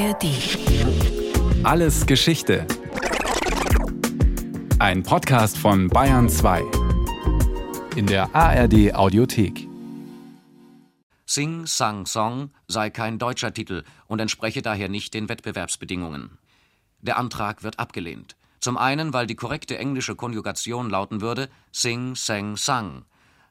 ARD. Alles Geschichte. Ein Podcast von Bayern 2. In der ARD Audiothek. Sing Sang Song sei kein deutscher Titel und entspreche daher nicht den Wettbewerbsbedingungen. Der Antrag wird abgelehnt. Zum einen, weil die korrekte englische Konjugation lauten würde Sing Sang Sang.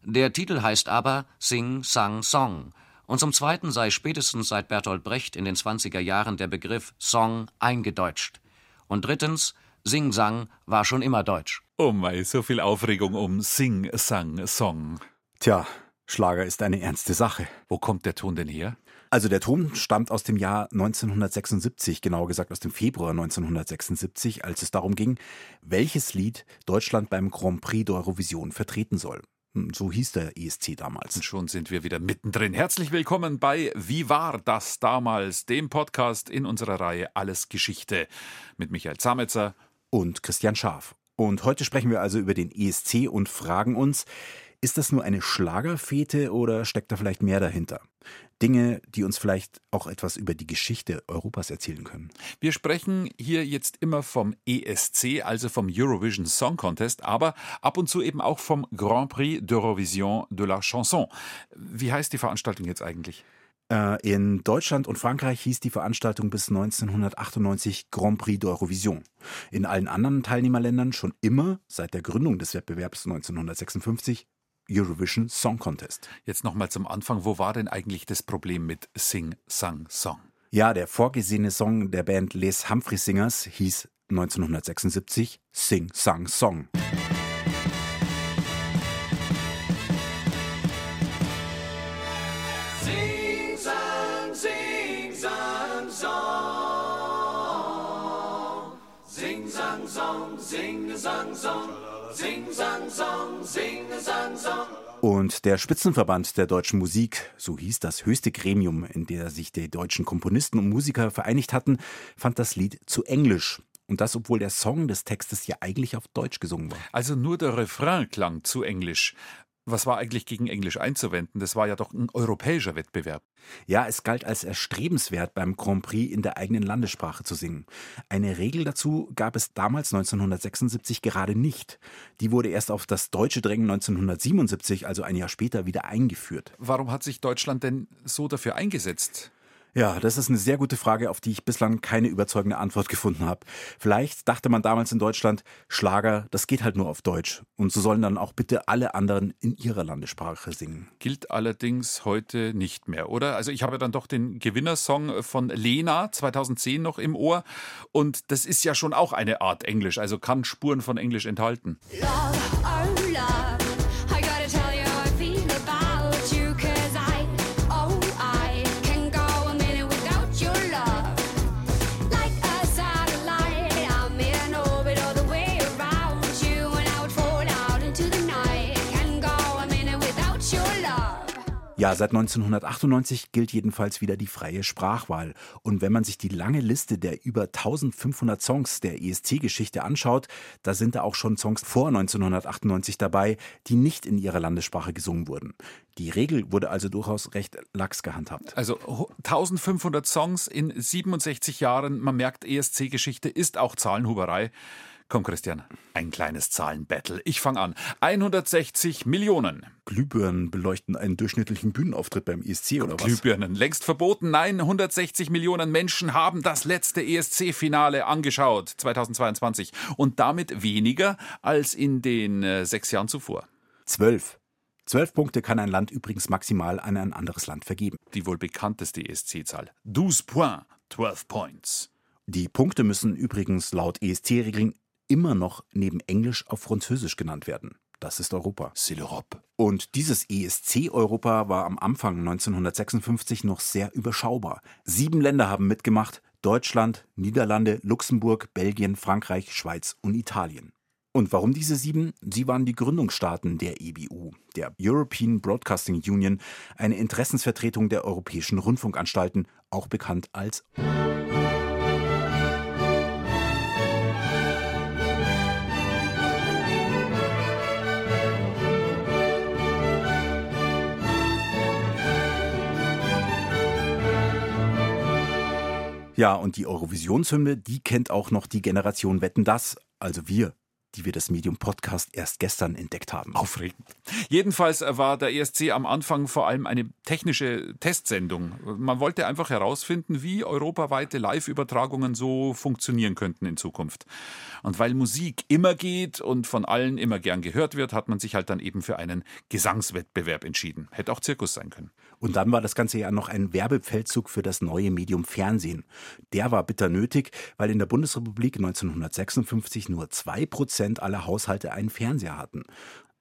Der Titel heißt aber Sing Sang Song und zum Zweiten sei spätestens seit Bertolt Brecht in den 20er Jahren der Begriff Song eingedeutscht. Und drittens, Sing-Sang war schon immer deutsch. Oh mei, so viel Aufregung um Sing, Sang, Song. Tja, Schlager ist eine ernste Sache. Wo kommt der Ton denn her? Also der Ton stammt aus dem Jahr 1976, genauer gesagt aus dem Februar 1976, als es darum ging, welches Lied Deutschland beim Grand Prix d'Eurovision vertreten soll. Hm, so hieß der ESC damals. Und schon sind wir wieder mittendrin. Herzlich willkommen bei Wie war das damals, dem Podcast in unserer Reihe Alles Geschichte mit Michael Zametzer und Christian Scharf. Und heute sprechen wir also über den ESC und fragen uns, ist das nur eine Schlagerfete oder steckt da vielleicht mehr dahinter? Dinge, die uns vielleicht auch etwas über die Geschichte Europas erzählen können. Wir sprechen hier jetzt immer vom ESC, also vom Eurovision Song Contest, aber ab und zu eben auch vom Grand Prix d'Eurovision de la Chanson. Wie heißt die Veranstaltung jetzt eigentlich? Äh, in Deutschland und Frankreich hieß die Veranstaltung bis 1998 Grand Prix d'Eurovision. In allen anderen Teilnehmerländern schon immer seit der Gründung des Wettbewerbs 1956 Eurovision Song Contest. Jetzt nochmal zum Anfang, wo war denn eigentlich das Problem mit Sing, Sang, Song? Ja, der vorgesehene Song der Band Les Humphrey Singers hieß 1976 Sing, Sang, Song. Sing, sang, sing, sang, song. Sing, sang, song, sing, sang, song. Sing, sang, song, sing, sang, song. Und der Spitzenverband der deutschen Musik, so hieß das höchste Gremium, in der sich die deutschen Komponisten und Musiker vereinigt hatten, fand das Lied zu englisch. Und das, obwohl der Song des Textes ja eigentlich auf Deutsch gesungen war. Also nur der Refrain klang zu englisch. Was war eigentlich gegen Englisch einzuwenden? Das war ja doch ein europäischer Wettbewerb. Ja, es galt als erstrebenswert, beim Grand Prix in der eigenen Landessprache zu singen. Eine Regel dazu gab es damals 1976 gerade nicht. Die wurde erst auf das deutsche Drängen 1977, also ein Jahr später, wieder eingeführt. Warum hat sich Deutschland denn so dafür eingesetzt? Ja, das ist eine sehr gute Frage, auf die ich bislang keine überzeugende Antwort gefunden habe. Vielleicht dachte man damals in Deutschland, Schlager, das geht halt nur auf Deutsch. Und so sollen dann auch bitte alle anderen in ihrer Landessprache singen. Gilt allerdings heute nicht mehr, oder? Also ich habe dann doch den Gewinnersong von Lena 2010 noch im Ohr. Und das ist ja schon auch eine Art Englisch, also kann Spuren von Englisch enthalten. Love, oh love, Ja, seit 1998 gilt jedenfalls wieder die freie Sprachwahl. Und wenn man sich die lange Liste der über 1500 Songs der ESC-Geschichte anschaut, da sind da auch schon Songs vor 1998 dabei, die nicht in ihrer Landessprache gesungen wurden. Die Regel wurde also durchaus recht lax gehandhabt. Also 1500 Songs in 67 Jahren. Man merkt, ESC-Geschichte ist auch Zahlenhuberei. Komm, Christian, ein kleines Zahlenbattle. Ich fange an. 160 Millionen. Glühbirnen beleuchten einen durchschnittlichen Bühnenauftritt beim ESC oder was? Glühbirnen längst verboten. Nein, 160 Millionen Menschen haben das letzte ESC-Finale angeschaut, 2022. Und damit weniger als in den äh, sechs Jahren zuvor. Zwölf. Zwölf Punkte kann ein Land übrigens maximal an ein anderes Land vergeben. Die wohl bekannteste ESC-Zahl. 12 points, 12 points. Die Punkte müssen übrigens laut ESC-Regeln immer noch neben Englisch auf Französisch genannt werden. Das ist Europa. C'est l'Europe. Und dieses ESC-Europa war am Anfang 1956 noch sehr überschaubar. Sieben Länder haben mitgemacht. Deutschland, Niederlande, Luxemburg, Belgien, Frankreich, Schweiz und Italien. Und warum diese sieben? Sie waren die Gründungsstaaten der EBU, der European Broadcasting Union, eine Interessensvertretung der europäischen Rundfunkanstalten, auch bekannt als Ja, und die Eurovisionshymne, die kennt auch noch die Generation Wetten das, also wir die wir das Medium Podcast erst gestern entdeckt haben. Aufregend. Jedenfalls war der ESC am Anfang vor allem eine technische Testsendung. Man wollte einfach herausfinden, wie europaweite Live-Übertragungen so funktionieren könnten in Zukunft. Und weil Musik immer geht und von allen immer gern gehört wird, hat man sich halt dann eben für einen Gesangswettbewerb entschieden. Hätte auch Zirkus sein können. Und dann war das Ganze ja noch ein Werbefeldzug für das neue Medium Fernsehen. Der war bitter nötig, weil in der Bundesrepublik 1956 nur zwei Prozent aller Haushalte einen Fernseher hatten.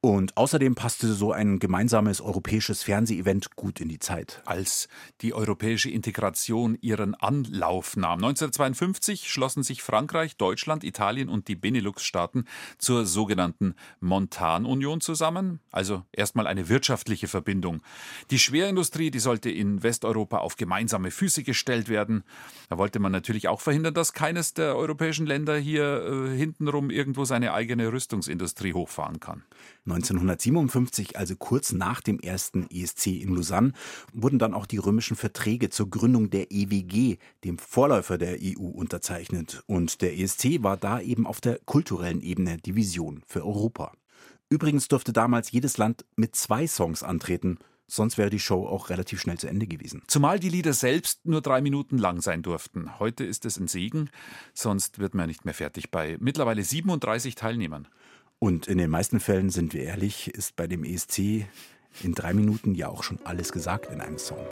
Und außerdem passte so ein gemeinsames europäisches Fernsehevent gut in die Zeit. Als die europäische Integration ihren Anlauf nahm. 1952 schlossen sich Frankreich, Deutschland, Italien und die Benelux-Staaten zur sogenannten Montanunion zusammen. Also erstmal eine wirtschaftliche Verbindung. Die Schwerindustrie, die sollte in Westeuropa auf gemeinsame Füße gestellt werden. Da wollte man natürlich auch verhindern, dass keines der europäischen Länder hier äh, hintenrum irgendwo seine eigene Rüstungsindustrie hochfahren kann. 1957, also kurz nach dem ersten ESC in Lausanne, wurden dann auch die römischen Verträge zur Gründung der EWG, dem Vorläufer der EU, unterzeichnet. Und der ESC war da eben auf der kulturellen Ebene die Vision für Europa. Übrigens durfte damals jedes Land mit zwei Songs antreten. Sonst wäre die Show auch relativ schnell zu Ende gewesen. Zumal die Lieder selbst nur drei Minuten lang sein durften. Heute ist es ein Segen, sonst wird man nicht mehr fertig bei mittlerweile 37 Teilnehmern. Und in den meisten Fällen, sind wir ehrlich, ist bei dem ESC in drei Minuten ja auch schon alles gesagt in einem Song.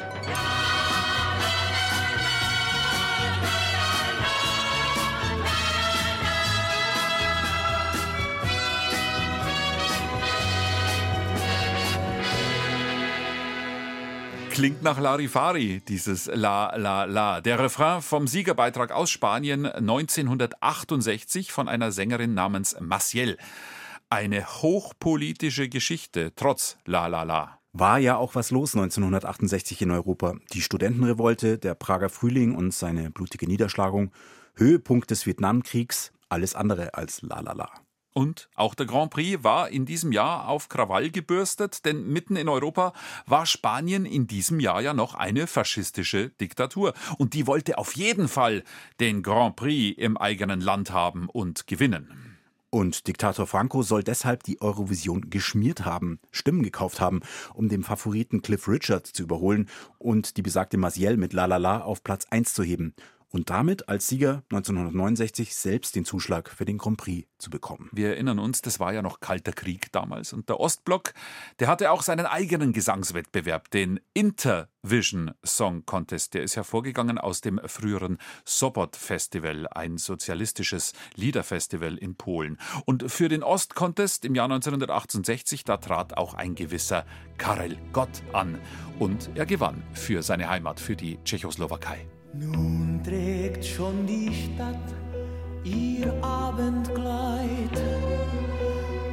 Klingt nach Larifari, dieses La La La. Der Refrain vom Siegerbeitrag aus Spanien 1968 von einer Sängerin namens Maciel. Eine hochpolitische Geschichte, trotz La La La. War ja auch was los 1968 in Europa. Die Studentenrevolte, der Prager Frühling und seine blutige Niederschlagung, Höhepunkt des Vietnamkriegs, alles andere als La La La. Und auch der Grand Prix war in diesem Jahr auf Krawall gebürstet, denn mitten in Europa war Spanien in diesem Jahr ja noch eine faschistische Diktatur. Und die wollte auf jeden Fall den Grand Prix im eigenen Land haben und gewinnen. Und Diktator Franco soll deshalb die Eurovision geschmiert haben, Stimmen gekauft haben, um den Favoriten Cliff Richard zu überholen und die besagte Maciel mit La La La auf Platz 1 zu heben und damit als Sieger 1969 selbst den Zuschlag für den Grand Prix zu bekommen. Wir erinnern uns, das war ja noch kalter Krieg damals und der Ostblock, der hatte auch seinen eigenen Gesangswettbewerb, den Intervision Song Contest. Der ist hervorgegangen aus dem früheren Sobot Festival, ein sozialistisches Liederfestival in Polen. Und für den Ost Contest im Jahr 1968, da trat auch ein gewisser Karel Gott an und er gewann für seine Heimat, für die Tschechoslowakei. Nun trägt schon die Stadt ihr Abendkleid,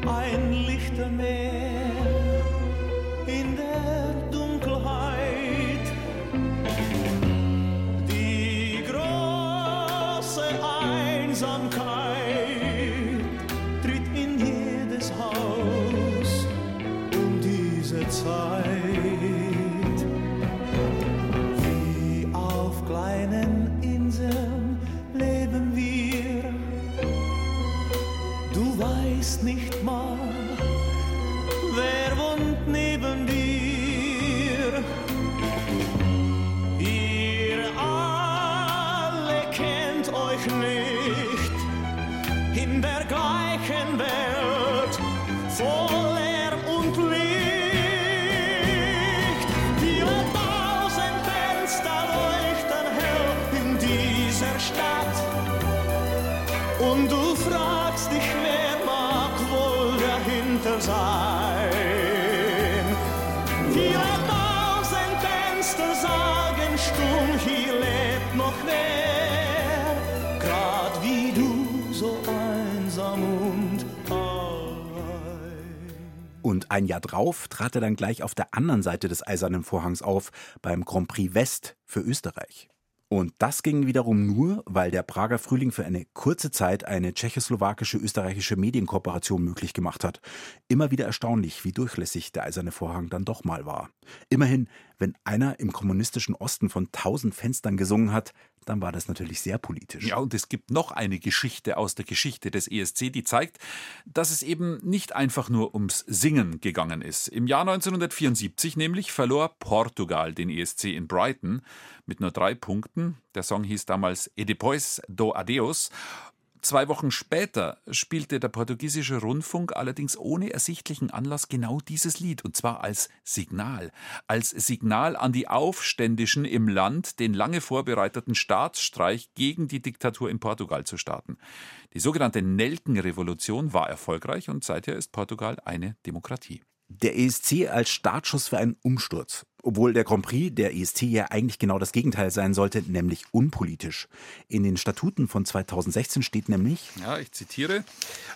ein Lichtermeer in der Dunkelheit. Die große Einsamkeit ein Jahr drauf trat er dann gleich auf der anderen Seite des Eisernen Vorhangs auf, beim Grand Prix West für Österreich. Und das ging wiederum nur, weil der Prager Frühling für eine kurze Zeit eine tschechoslowakische österreichische Medienkooperation möglich gemacht hat. Immer wieder erstaunlich, wie durchlässig der Eiserne Vorhang dann doch mal war. Immerhin, Wenn einer im kommunistischen Osten von tausend Fenstern gesungen hat, dann war das natürlich sehr politisch. Ja, und es gibt noch eine Geschichte aus der Geschichte des ESC, die zeigt, dass es eben nicht einfach nur ums Singen gegangen ist. Im Jahr 1974 nämlich verlor Portugal den ESC in Brighton mit nur drei Punkten. Der Song hieß damals E depois do Adeus Zwei Wochen später spielte der portugiesische Rundfunk allerdings ohne ersichtlichen Anlass genau dieses Lied, und zwar als Signal. Als Signal an die Aufständischen im Land, den lange vorbereiteten Staatsstreich gegen die Diktatur in Portugal zu starten. Die sogenannte Nelkenrevolution war erfolgreich und seither ist Portugal eine Demokratie. Der ESC als Startschuss für einen Umsturz. Obwohl der Grand Prix der ESC ja eigentlich genau das Gegenteil sein sollte, nämlich unpolitisch. In den Statuten von 2016 steht nämlich, Ja, ich zitiere,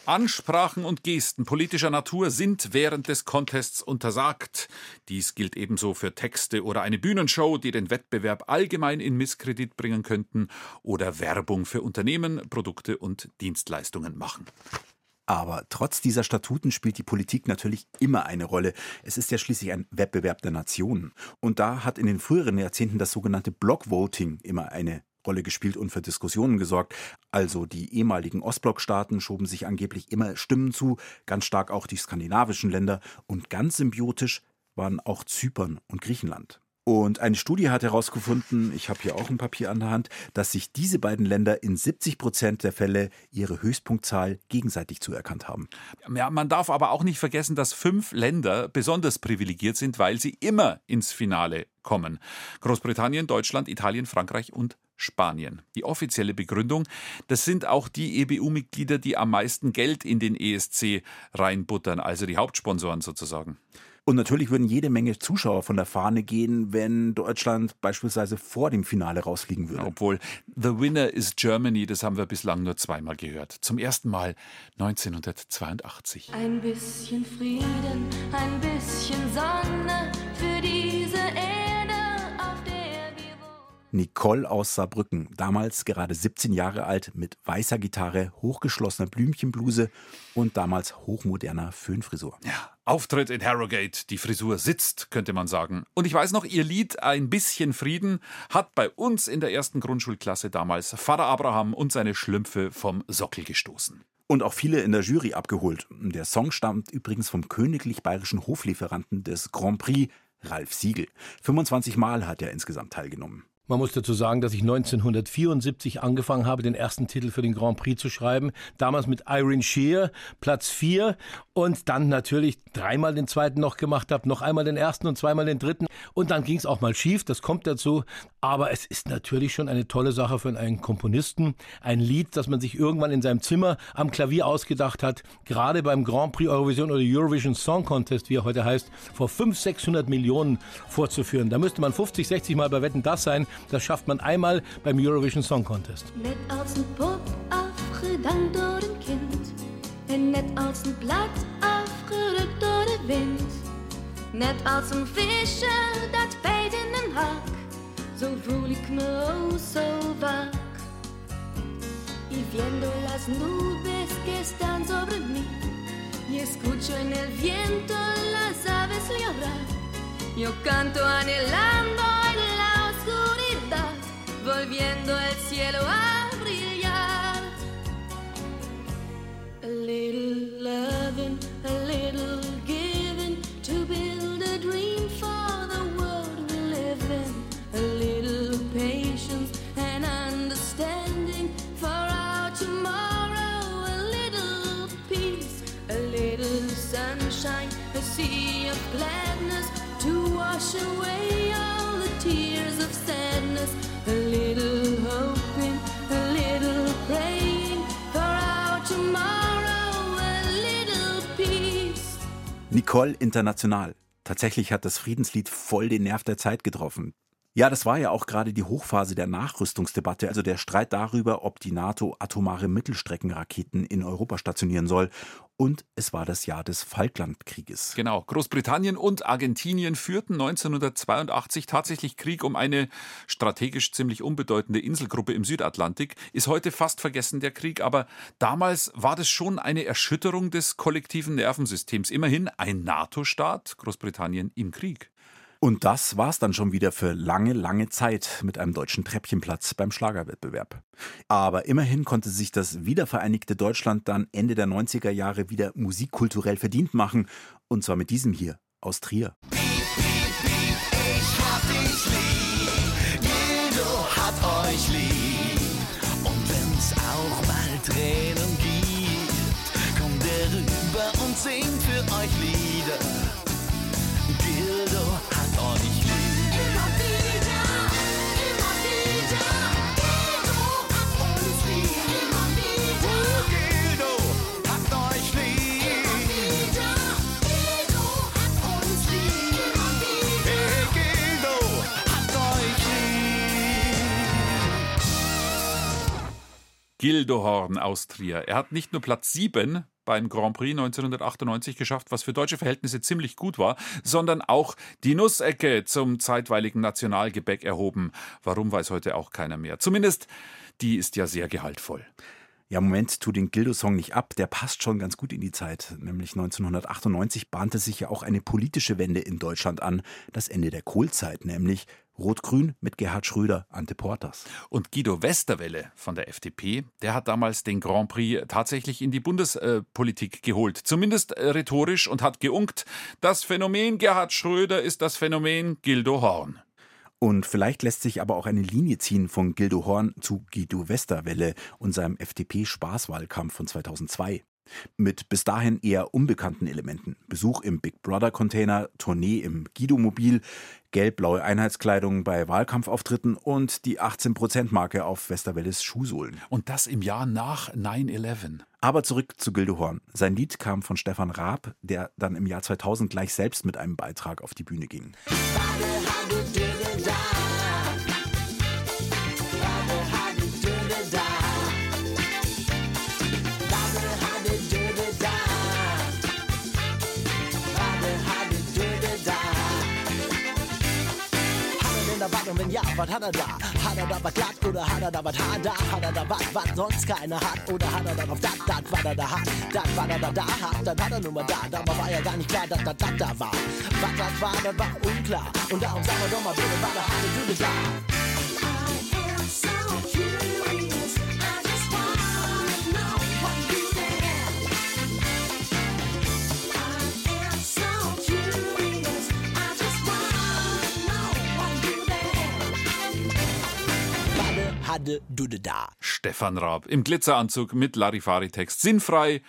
Ansprachen und Gesten politischer Natur sind während des Contests untersagt. Dies gilt ebenso für Texte oder eine Bühnenshow, die den Wettbewerb allgemein in Misskredit bringen könnten oder Werbung für Unternehmen, Produkte und Dienstleistungen machen. Aber trotz dieser Statuten spielt die Politik natürlich immer eine Rolle. Es ist ja schließlich ein Wettbewerb der Nationen. Und da hat in den früheren Jahrzehnten das sogenannte Blockvoting immer eine Rolle gespielt und für Diskussionen gesorgt. Also die ehemaligen Ostblockstaaten schoben sich angeblich immer Stimmen zu, ganz stark auch die skandinavischen Länder und ganz symbiotisch waren auch Zypern und Griechenland. Und eine Studie hat herausgefunden, ich habe hier auch ein Papier an der Hand, dass sich diese beiden Länder in 70 Prozent der Fälle ihre Höchstpunktzahl gegenseitig zuerkannt haben. Ja, man darf aber auch nicht vergessen, dass fünf Länder besonders privilegiert sind, weil sie immer ins Finale kommen. Großbritannien, Deutschland, Italien, Frankreich und Spanien. Die offizielle Begründung, das sind auch die EBU-Mitglieder, die am meisten Geld in den ESC reinbuttern, also die Hauptsponsoren sozusagen. Und natürlich würden jede Menge Zuschauer von der Fahne gehen, wenn Deutschland beispielsweise vor dem Finale rausfliegen würde. Obwohl The Winner is Germany, das haben wir bislang nur zweimal gehört. Zum ersten Mal 1982. Ein bisschen Frieden, ein bisschen Sonne für diese Nicole aus Saarbrücken, damals gerade 17 Jahre alt, mit weißer Gitarre, hochgeschlossener Blümchenbluse und damals hochmoderner Föhnfrisur. Ja, Auftritt in Harrogate, die Frisur sitzt, könnte man sagen. Und ich weiß noch, ihr Lied Ein bisschen Frieden hat bei uns in der ersten Grundschulklasse damals Pfarrer Abraham und seine Schlümpfe vom Sockel gestoßen. Und auch viele in der Jury abgeholt. Der Song stammt übrigens vom königlich bayerischen Hoflieferanten des Grand Prix, Ralf Siegel. 25 Mal hat er insgesamt teilgenommen. Man muss dazu sagen, dass ich 1974 angefangen habe, den ersten Titel für den Grand Prix zu schreiben. Damals mit Irene Shear, Platz 4. Und dann natürlich dreimal den zweiten noch gemacht habe, noch einmal den ersten und zweimal den dritten. Und dann ging es auch mal schief, das kommt dazu. Aber es ist natürlich schon eine tolle Sache für einen Komponisten. Ein Lied, das man sich irgendwann in seinem Zimmer am Klavier ausgedacht hat. Gerade beim Grand Prix Eurovision oder Eurovision Song Contest, wie er heute heißt, vor 500, 600 Millionen vorzuführen. Da müsste man 50, 60 Mal bei Wetten das sein. Das schafft man einmal beim Eurovision Song Contest. Net als een pop afgedaan door een kind. En net als een blad afgerukt door de wind. Net als een visje dat bijt in een hak. Zo voel ik me oh zo vaak. Y viendo las nubes que están sobre mí. Y escucho en el viento las aves llorar. Yo canto anhelando en la oscuridad, importa Nicole International. Tatsächlich hat das Friedenslied voll den Nerv der Zeit getroffen. Ja, das war ja auch gerade die Hochphase der Nachrüstungsdebatte, also der Streit darüber, ob die NATO atomare Mittelstreckenraketen in Europa stationieren soll. Und es war das Jahr des Falklandkrieges. Genau, Großbritannien und Argentinien führten 1982 tatsächlich Krieg um eine strategisch ziemlich unbedeutende Inselgruppe im Südatlantik. Ist heute fast vergessen der Krieg, aber damals war das schon eine Erschütterung des kollektiven Nervensystems. Immerhin ein NATO-Staat, Großbritannien im Krieg. Und das war's dann schon wieder für lange, lange Zeit mit einem deutschen Treppchenplatz beim Schlagerwettbewerb. Aber immerhin konnte sich das wiedervereinigte Deutschland dann Ende der 90er Jahre wieder musikkulturell verdient machen. Und zwar mit diesem hier aus Trier. Ich hab dich lieb, Gildo hat euch lieb. Und wenn's auch mal Tränen gibt, kommt er rüber und singt für euch Lieder. Gildohorn aus Trier. Er hat nicht nur Platz 7 beim Grand Prix 1998 geschafft, was für deutsche Verhältnisse ziemlich gut war, sondern auch die Nussecke zum zeitweiligen Nationalgebäck erhoben. Warum weiß heute auch keiner mehr. Zumindest die ist ja sehr gehaltvoll. Ja, Moment, tu den Gildo-Song nicht ab, der passt schon ganz gut in die Zeit. Nämlich 1998 bahnte sich ja auch eine politische Wende in Deutschland an. Das Ende der Kohlzeit, nämlich Rot-Grün mit Gerhard Schröder, Ante Portas. Und Guido Westerwelle von der FDP, der hat damals den Grand Prix tatsächlich in die Bundespolitik geholt. Zumindest äh, rhetorisch und hat geunkt, das Phänomen Gerhard Schröder ist das Phänomen Gildo Horn. Und vielleicht lässt sich aber auch eine Linie ziehen von Gildo Horn zu Guido Westerwelle und seinem FDP-Spaßwahlkampf von 2002. Mit bis dahin eher unbekannten Elementen. Besuch im Big Brother Container, Tournee im Guido-Mobil, gelb-blaue Einheitskleidung bei Wahlkampfauftritten und die 18%-Marke auf Westerwelles Schuhsohlen. Und das im Jahr nach 9-11. Aber zurück zu Gildo Horn. Sein Lied kam von Stefan Raab, der dann im Jahr 2000 gleich selbst mit einem Beitrag auf die Bühne ging. Und wenn was hat er da? Hat er da was glatt oder hat er da was hart da? Hat er da was, was sonst keiner hat? Oder hat er da auf das, das, was er da hat? Das, was er da da hat, dann hat er nur mal da. Dabei war ja gar nicht klar, dass das, das da war. Was das war, das war unklar. Und darum sagen wir doch mal bitte, war der harte Düde da. Wade, hadde, Düde da. Stefan Raab im Glitzeranzug mit Larifari-Text. Sinnfrei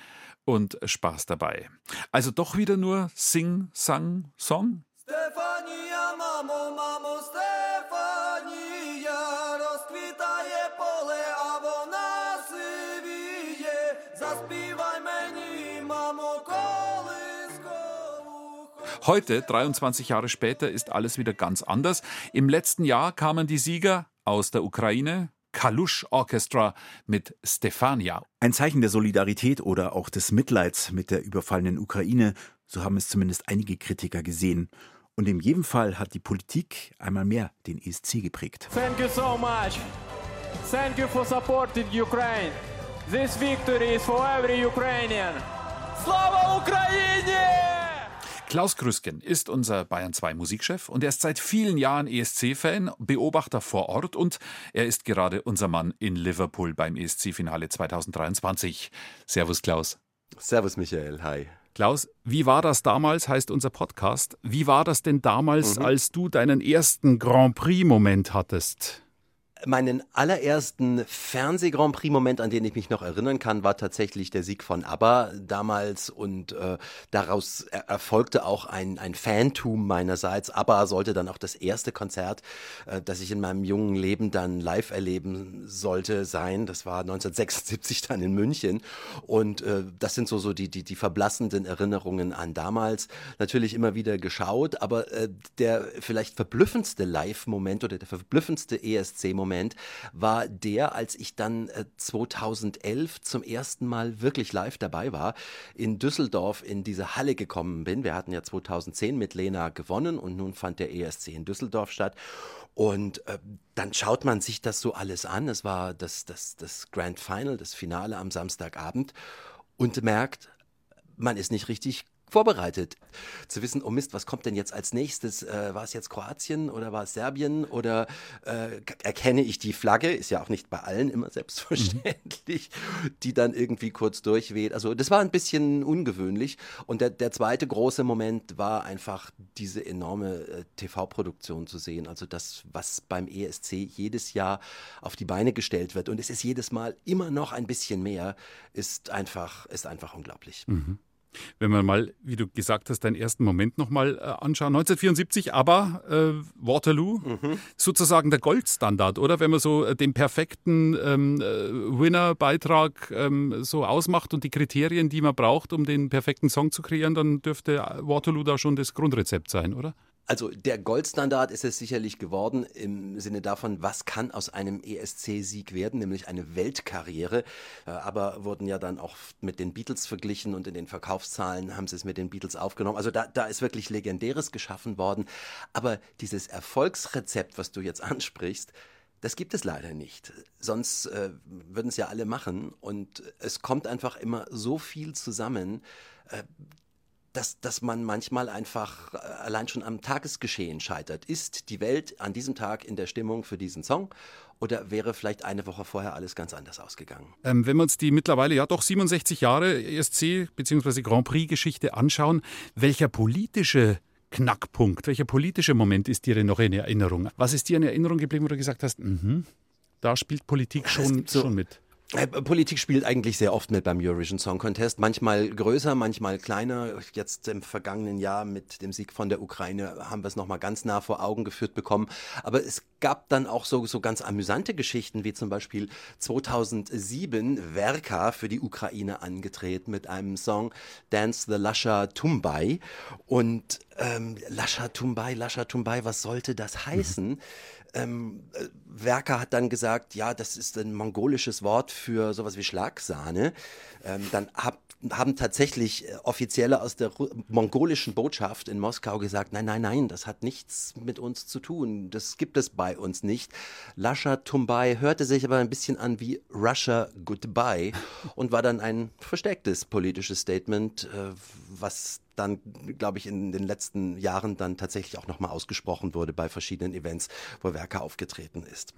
und Spaß dabei. Also doch wieder nur Sing, Sang, Song? Стефанія, мамо, мамо, Стефанія, розквітає поле, а вона сивіє. Заспівай мені, мамо, колискову. Heute, 23 Jahre später, ist alles wieder ganz anders. Im letzten Jahr kamen die Sieger aus der Ukraine, Kalush Orchestra mit Stefania. Ein Zeichen der Solidarität oder auch des Mitleids mit der überfallenen Ukraine, so haben es zumindest einige Kritiker gesehen. Und in jedem Fall hat die Politik einmal mehr den ESC geprägt. Thank you so much. Thank you for supporting Ukraine. This victory is for every Ukrainian. Slava! Klaus Krüsken ist unser Bayern 2 Musikchef und er ist seit vielen Jahren ESC-Fan, Beobachter vor Ort und er ist gerade unser Mann in Liverpool beim ESC-Finale 2023. Servus Klaus. Servus Michael, hi. Klaus, wie war das damals, heißt unser Podcast. Wie war das denn damals, als du deinen ersten Grand Prix-Moment hattest? Meinen allerersten Fernseh-Grand Prix-Moment, an den ich mich noch erinnern kann, war tatsächlich der Sieg von ABBA damals und äh, daraus er erfolgte auch ein, ein Fantum meinerseits. ABBA sollte dann auch das erste Konzert, äh, das ich in meinem jungen Leben dann live erleben sollte, sein. Das war 1976 dann in München und äh, das sind so, so die, die, die verblassenden Erinnerungen an damals. Natürlich immer wieder geschaut, aber äh, der vielleicht verblüffendste Live-Moment oder der verblüffendste ESC-Moment war der, als ich dann äh, 2011 zum ersten Mal wirklich live dabei war, in Düsseldorf in diese Halle gekommen bin. Wir hatten ja 2010 mit Lena gewonnen und nun fand der ESC in Düsseldorf statt. Und äh, dann schaut man sich das so alles an. Es war das, das, das Grand Final, das Finale am Samstagabend und merkt, man ist nicht richtig vorbereitet. Zu wissen, oh Mist, was kommt denn jetzt als nächstes? Äh, war es jetzt Kroatien oder war es Serbien? Oder äh, erkenne ich die Flagge? Ist ja auch nicht bei allen immer selbstverständlich, die dann irgendwie kurz durchweht. Also das war ein bisschen ungewöhnlich. Und der, der zweite große Moment war einfach diese enorme äh, TV-Produktion zu sehen. Also das, was beim ESC jedes Jahr auf die Beine gestellt wird. Und es ist jedes Mal immer noch ein bisschen mehr, ist einfach, ist einfach unglaublich. Wenn wir mal, wie du gesagt hast, deinen ersten Moment nochmal äh, anschauen. 1974, aber äh, Waterloo, sozusagen der Goldstandard, oder? Wenn man so äh, den perfekten ähm, äh, Winner-Beitrag ähm, so ausmacht und die Kriterien, die man braucht, um den perfekten Song zu kreieren, dann dürfte Waterloo da schon das Grundrezept sein, oder? Also der Goldstandard ist es sicherlich geworden im Sinne davon, was kann aus einem ESC-Sieg werden, nämlich eine Weltkarriere. Äh, Aber wurden ja dann auch mit den Beatles verglichen und in den Verkaufszahlen haben sie es mit den Beatles aufgenommen. Also da, da ist wirklich Legendäres geschaffen worden. Aber dieses Erfolgsrezept, was du jetzt ansprichst, das gibt es leider nicht. Sonst äh, würden es ja alle machen. Und es kommt einfach immer so viel zusammen. Äh, dass, dass man manchmal einfach äh, allein schon am Tagesgeschehen scheitert. Ist die Welt an diesem Tag in der Stimmung für diesen Song oder wäre vielleicht eine Woche vorher alles ganz anders ausgegangen? Ähm, wenn wir uns die mittlerweile ja doch 67 Jahre ESC bzw. Grand Prix-Geschichte anschauen, welcher politische Knackpunkt, welcher politische Moment ist dir denn noch in Erinnerung? Was ist dir in Erinnerung geblieben, wo du gesagt hast, mhm, da spielt Politik schon, so- schon mit? Äh, Politik spielt eigentlich sehr oft mit beim Eurovision Song Contest. Manchmal größer, manchmal kleiner. Jetzt im vergangenen Jahr mit dem Sieg von der Ukraine haben wir es nochmal ganz nah vor Augen geführt bekommen. Aber es gab dann auch so, so ganz amüsante Geschichten, wie zum Beispiel 2007 Verka für die Ukraine angetreten mit einem Song Dance the Lasha Tumbai. Und ähm, Lasha Tumbai, Lasha Tumbai, was sollte das heißen? Ähm, äh, Werker hat dann gesagt, ja, das ist ein mongolisches Wort für sowas wie Schlagsahne. Ähm, dann hab, haben tatsächlich äh, Offizielle aus der Ru mongolischen Botschaft in Moskau gesagt, nein, nein, nein, das hat nichts mit uns zu tun. Das gibt es bei uns nicht. Lascha Tumbai hörte sich aber ein bisschen an wie Russia Goodbye und war dann ein verstecktes politisches Statement, äh, was dann, glaube ich, in den letzten Jahren dann tatsächlich auch nochmal ausgesprochen wurde bei verschiedenen Events, wo Werker aufgetreten ist.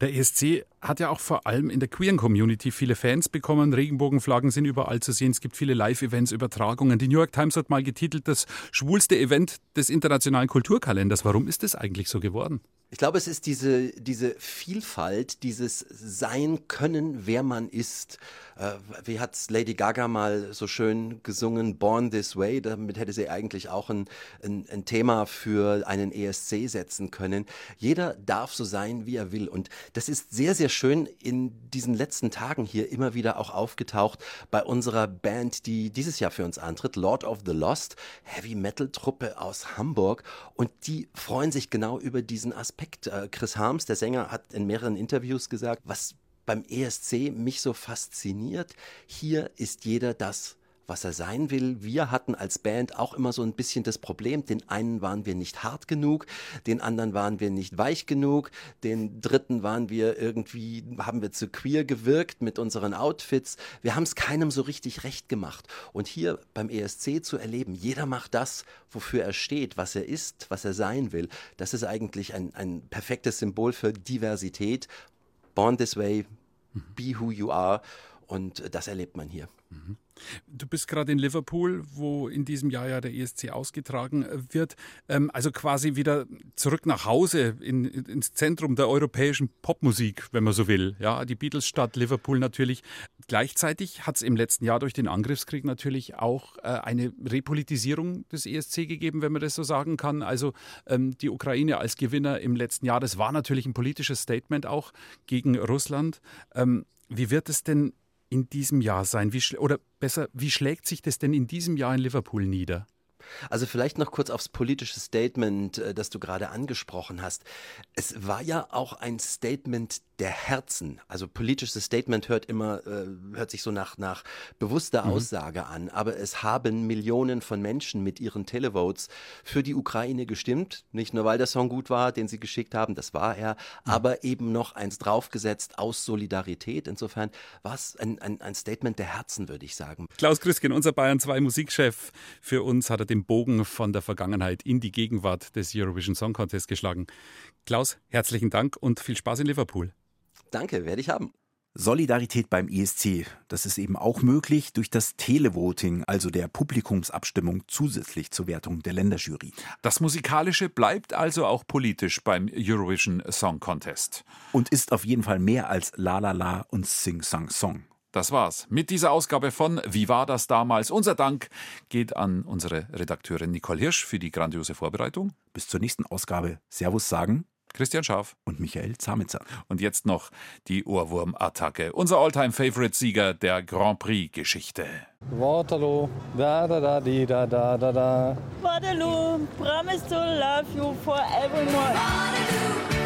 Der ESC hat ja auch vor allem in der queeren Community viele Fans bekommen. Regenbogenflaggen sind überall zu sehen. Es gibt viele Live-Events, Übertragungen. Die New York Times hat mal getitelt, das schwulste Event des internationalen Kulturkalenders. Warum ist das eigentlich so geworden? Ich glaube, es ist diese, diese Vielfalt, dieses Sein können, wer man ist. Äh, wie hat Lady Gaga mal so schön gesungen, Born This Way? Damit hätte sie eigentlich auch ein, ein, ein Thema für einen ESC setzen können. Jeder darf so sein, wie er will. Und das ist sehr, sehr schön in diesen letzten Tagen hier immer wieder auch aufgetaucht bei unserer Band, die dieses Jahr für uns antritt, Lord of the Lost, Heavy Metal Truppe aus Hamburg. Und die freuen sich genau über diesen Aspekt. Äh, Chris Harms, der Sänger, hat in mehreren Interviews gesagt, was beim ESC mich so fasziniert, hier ist jeder das, was er sein will. Wir hatten als Band auch immer so ein bisschen das Problem, den einen waren wir nicht hart genug, den anderen waren wir nicht weich genug, den dritten waren wir irgendwie, haben wir zu queer gewirkt mit unseren Outfits. Wir haben es keinem so richtig recht gemacht. Und hier beim ESC zu erleben, jeder macht das, wofür er steht, was er ist, was er sein will, das ist eigentlich ein, ein perfektes Symbol für Diversität. Born this way, be who you are. Und das erlebt man hier. Du bist gerade in Liverpool, wo in diesem Jahr ja der ESC ausgetragen wird. Ähm, also quasi wieder zurück nach Hause in- ins Zentrum der europäischen Popmusik, wenn man so will. Ja, die Beatles-Stadt Liverpool natürlich. Gleichzeitig hat es im letzten Jahr durch den Angriffskrieg natürlich auch äh, eine Repolitisierung des ESC gegeben, wenn man das so sagen kann. Also ähm, die Ukraine als Gewinner im letzten Jahr, das war natürlich ein politisches Statement auch gegen Russland. Ähm, wie wird es denn in diesem Jahr sein? Wie oder besser, wie schlägt sich das denn in diesem Jahr in Liverpool nieder? Also vielleicht noch kurz aufs politische Statement, äh, das du gerade angesprochen hast. Es war ja auch ein Statement der Herzen. Also politisches Statement hört immer, äh, hört sich so nach, nach bewusster Mhm. Aussage an. Aber es haben Millionen von Menschen mit ihren Televotes für die Ukraine gestimmt. Nicht nur, weil der Song gut war, den sie geschickt haben, das war er, aber eben noch eins draufgesetzt aus Solidarität. Insofern war es ein, ein, ein Statement der Herzen, würde ich sagen. Klaus Krüsken, unser Bayern 2 Musikchef. Für uns hat er den Bogen von der Vergangenheit in die Gegenwart des Eurovision Song Contest geschlagen. Klaus, herzlichen Dank und viel Spaß in Liverpool. Danke, werde ich haben. Solidarität beim ESC, das ist eben auch möglich durch das Televoting, also der Publikumsabstimmung zusätzlich zur Wertung der Länderjury. Das Musikalische bleibt also auch politisch beim Eurovision Song Contest. Und ist auf jeden Fall mehr als La La La und Sing Sang Song. Das war's mit dieser Ausgabe von Wie war das damals? Unser Dank geht an unsere Redakteurin Nicole Hirsch für die grandiose Vorbereitung. Bis zur nächsten Ausgabe. Servus sagen Christian Schaaf und Michael Zamitzer. Und jetzt noch die Ohrwurm-Attacke. Unser Alltime-Favorite-Sieger der Grand Prix-Geschichte. Waterloo, da da da di da da da da. Waterloo, promise to love you forevermore.